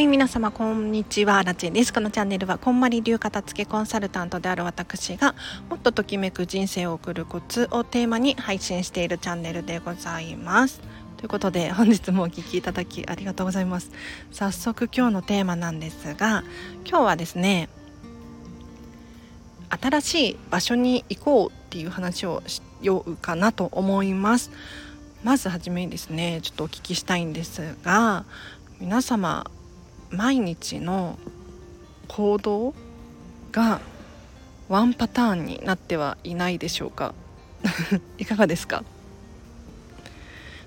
はい、皆様こんにちは、ラチェです。このチャンネルはこんまり流片付けコンサルタントである私がもっとときめく人生を送るコツをテーマに配信しているチャンネルでございます。ということで本日もお聴きいただきありがとうございます。早速今日のテーマなんですが、今日はですね、新しい場所に行こうっていう話をしようかなと思います。まずはじめにですね、ちょっとお聞きしたいんですが、皆様毎日の行動がワンパターンになってはいないでしょうか？いかがですか？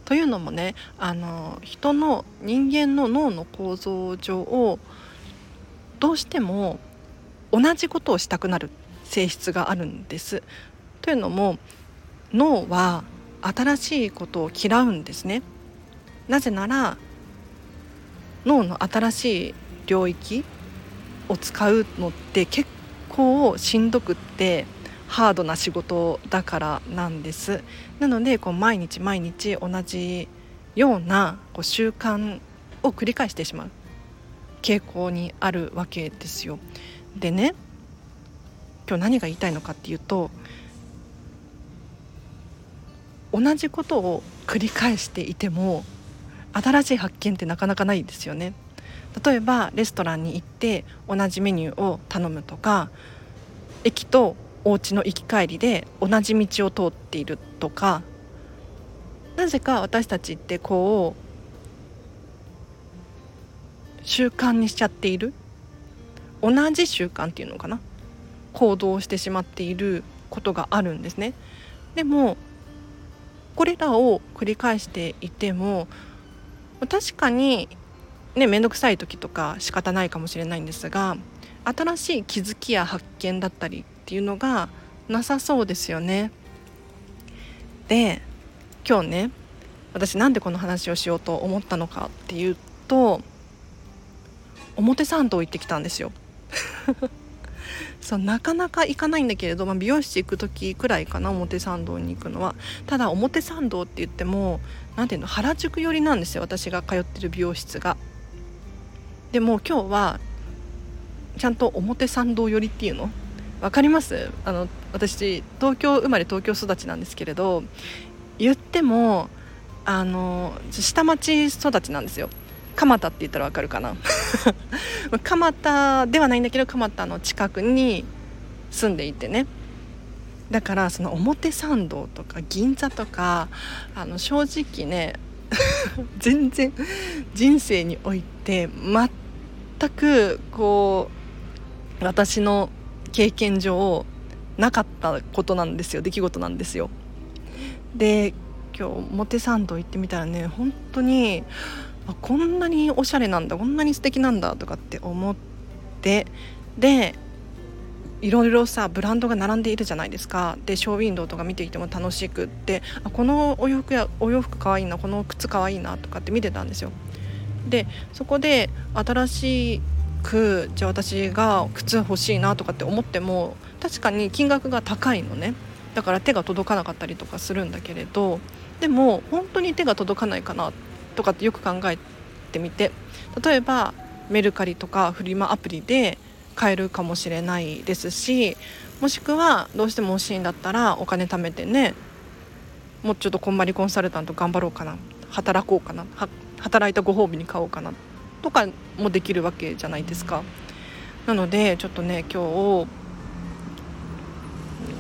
というのもねあの人の人間の脳の構造上をどうしても同じことをしたくなる性質があるんです。というのも脳は新しいことを嫌うんですね。なぜなら脳の新しい領域を使うのって結構しんどくってハードな仕事だからなんです。なのでこう毎日毎日同じようなこう習慣を繰り返してしまう。傾向にあるわけですよ。でね今日何が言いたいのかっていうと同じことを繰り返していても新しい発見ってなかなかないですよね。例えばレストランに行って同じメニューを頼むとか駅とお家の行き帰りで同じ道を通っているとかなぜか私たちってこう習慣にしちゃっている。同じ習慣っていうのかな。行動してしまっていることがあるんですね。でもこれらを繰り返していても確かにね面倒くさい時とか仕方ないかもしれないんですが新しい気づきや発見だったりっていうのがなさそうですよね。で今日ね私なんでこの話をしようと思ったのかっていうと表参道行ってきたんですよ。そうなかなか行かないんだけれど、まあ、美容室行く時くらいかな表参道に行くのは。ただ表参道って言っても何ていうの原宿寄りなんですよ私が通ってる美容室が。でも今日はちゃんと表参道寄りっていうの？分かります？あの私東京生まれ東京育ちなんですけれど言ってもあの下町育ちなんですよ。蒲田って言ったらわかるかな？蒲田ではないんだけど蒲田の近くに住んでいてね。だからその表参道とか銀座とかあの正直ね 全然人生において全くこう私の経験上なかったことなんですよ。出来事なんですよ。で今日表参道行ってみたらね本当にあこんなにおしゃれなんだこんなに素敵なんだとかって思ってでいろいろさブランドが並んでいるじゃないですか。でショーウィンドウとか見ていても楽しくってあこのお洋服やお洋服かわいいなこの靴かわいいなとかって見てたんですよ。でそこで新しくじゃあ私が靴欲しいなとかって思っても確かに金額が高いのね。だから手が届かなかったりとかするんだけれどでも本当に手が届かないかなってとかってよく考えてみて例えばメルカリとかフリマアプリで買えるかもしれないですしもしくはどうしても欲しいんだったらお金貯めてねもうちょっとこんまりコンサルタント頑張ろうかな働こうかな働いたご褒美に買おうかなとかもできるわけじゃないですか。なのでちょっとね今日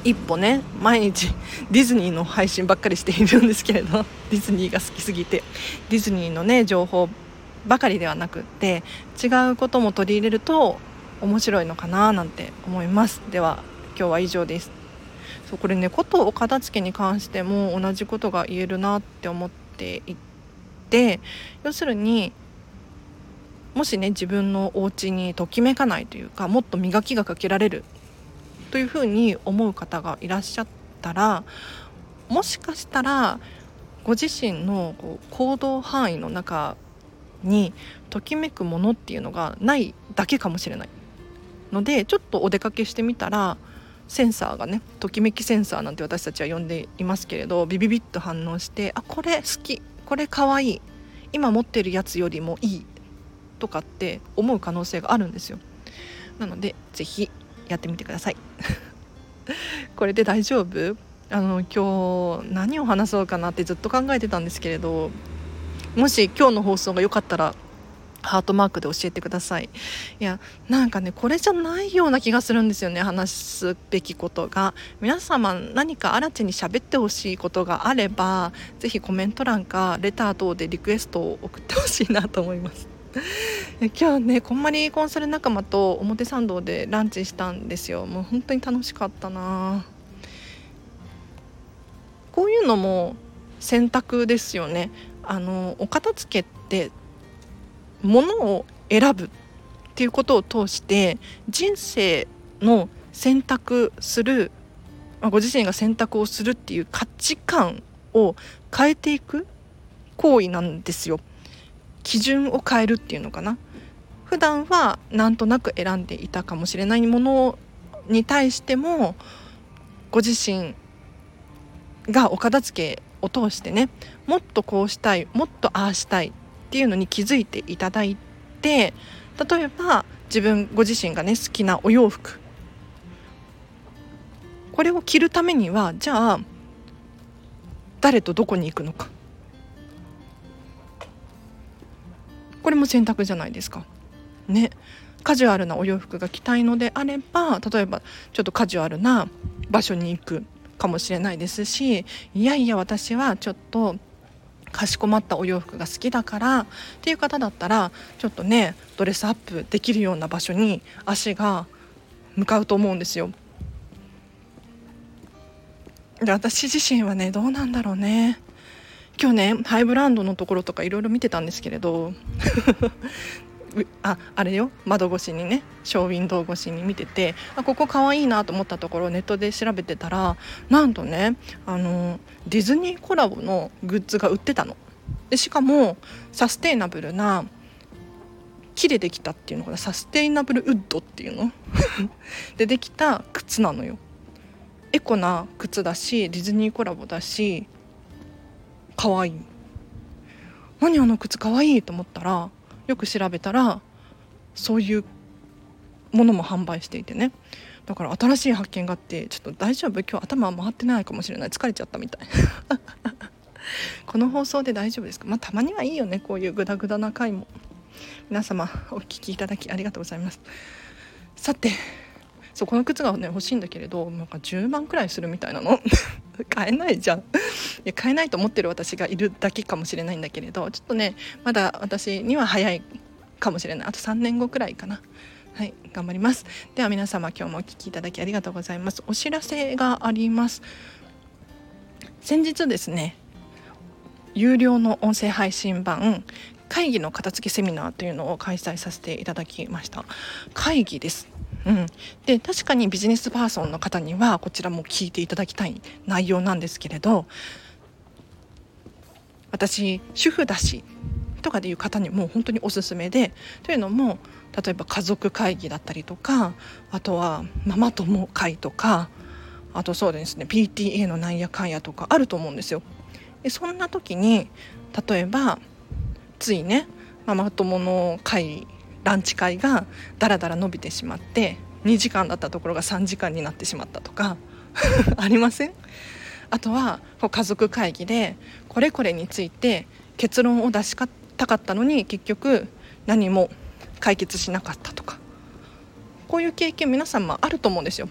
一歩ね毎日ディズニーの配信ばっかりしているんですけれど ディズニーが好きすぎてディズニーのね情報ばかりではなくって違うことも取り入れると面白いのかななんて思います。では今日は以上です。そうこれねことお片付けに関しても同じことが言えるなって思っていて要するにもしね自分のお家にときめかないというかもっと磨きがかけられるというふうに思う方がいらっしゃったらもしかしたらご自身のこう行動範囲の中にときめくものっていうのがないだけかもしれないのでちょっとお出かけしてみたらセンサーがねときめきセンサーなんて私たちは呼んでいますけれどビビビッと反応してあこれ好きこれかわいい今持ってるやつよりもいいとかって思う可能性があるんですよ。なので是非やってみてください。これで大丈夫？あの今日何を話そうかなってずっと考えてたんですけれどもし今日の放送が良かったらハートマークで教えてください。いやなんかねこれじゃないような気がするんですよね話すべきことが。皆様何か新地に喋ってほしいことがあれば是非コメント欄かレター等でリクエストを送ってほしいなと思います。今日ねこんまりコンサル仲間と表参道でランチしたんですよもう本当に楽しかったなこういうのも選択ですよねあのお片付けってものを選ぶっていうことを通して人生の選択するご自身が選択をするっていう価値観を変えていく行為なんですよ。基準を変えるっていうのかな。普段はなんとなく選んでいたかもしれないものに対してもご自身がお片付けを通してねもっとこうしたいもっとああしたいっていうのに気づいていただいて例えば自分ご自身がね好きなお洋服これを着るためにはじゃあ誰とどこに行くのかこれも選択じゃないですか。ねカジュアルなお洋服が着たいのであれば例えばちょっとカジュアルな場所に行くかもしれないですしいやいや私はちょっとかしこまったお洋服が好きだからっていう方だったらちょっとねドレスアップできるような場所に足が向かうと思うんですよ。で私自身はねどうなんだろうね今日ねハイブランドのところとかいろいろ見てたんですけれどああれよ窓越しにねショーウィンドウ越しに見ててあここかわいいなと思ったところネットで調べてたらなんとねあのディズニーコラボのグッズが売ってたの。でしかもサステイナブルな木でできたっていうのかなサステイナブルウッドっていうの でできた靴なのよ。エコな靴だしディズニーコラボだしかわいい。何あの靴かわいいと思ったらよく調べたらそういうものも販売していてね。だから新しい発見があってちょっと大丈夫？今日頭回ってないかもしれない。疲れちゃったみたい。この放送で大丈夫ですか？まあたまにはいいよね。こういうグダグダな回も。皆様お聴きいただきありがとうございます。さてそうこの靴がね欲しいんだけれどなんか10万くらいするみたいなの。買えないじゃん。いや買えないと思ってる私がいるだけかもしれないんだけれどちょっとねまだ私には早いかもしれない。あと3年後くらいかな。はい頑張ります。では皆様今日もお聴きいただきありがとうございます。お知らせがあります。先日ですね有料の音声配信版会議の片付けセミナーというのを開催させていただきました。会議です。うん、で確かにビジネスパーソンの方にはこちらも聞いていただきたい内容なんですけれど私主婦だしとかでいう方にも本当におすすめでというのも例えば家族会議だったりとかあとはママ友会とかあとそうですね PTA のなんやかんやとかあると思うんですよ。でそんな時に例えばついねママ友の会ランチ会がだらだら伸びてしまって2時間だったところが3時間になってしまったとか ありません？あとは家族会議でこれこれについて結論を出したかったのに結局何も解決しなかったとかこういう経験皆さんもあると思うんですよ。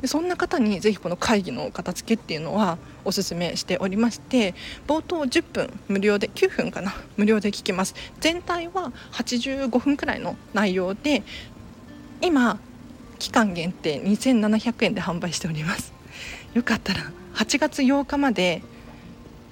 でそんな方にぜひこの会議の片付けっていうのはおすすめしておりまして冒頭10分無料で9分かな無料で聞きます。全体は85分くらいの内容で今期間限定2700円で販売しております。よかったら8月8日まで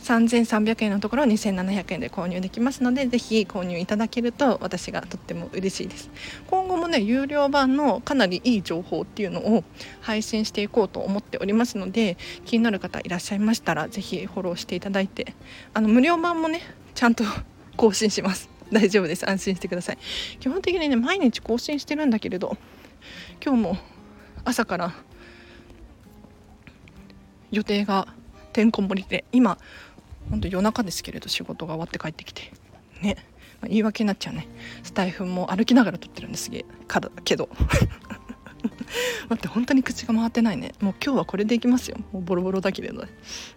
3300円のところ2700円で購入できますのでぜひ購入いただけると私がとっても嬉しいです。今後もね有料版のかなりいい情報っていうのを配信していこうと思っておりますので気になる方いらっしゃいましたらぜひフォローしていただいてあの無料版もねちゃんと 更新します。大丈夫です。安心してください。基本的にね毎日更新してるんだけれど今日も朝から予定がてんこ盛りで今本当夜中ですけれど仕事が終わって帰ってきて。ね。まあ、言い訳になっちゃうね。スタイフも歩きながら撮ってるんです。げえからけど。待って本当に口が回ってないね。もう今日はこれでいきますよ。もうボロボロだけれど。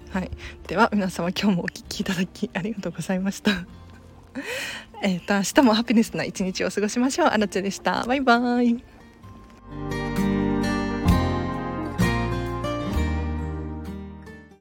はい。では皆様今日もお聴きいただきありがとうございました。えっと明日もハピネスな一日を過ごしましょう。あらちゃでした。バイバーイ。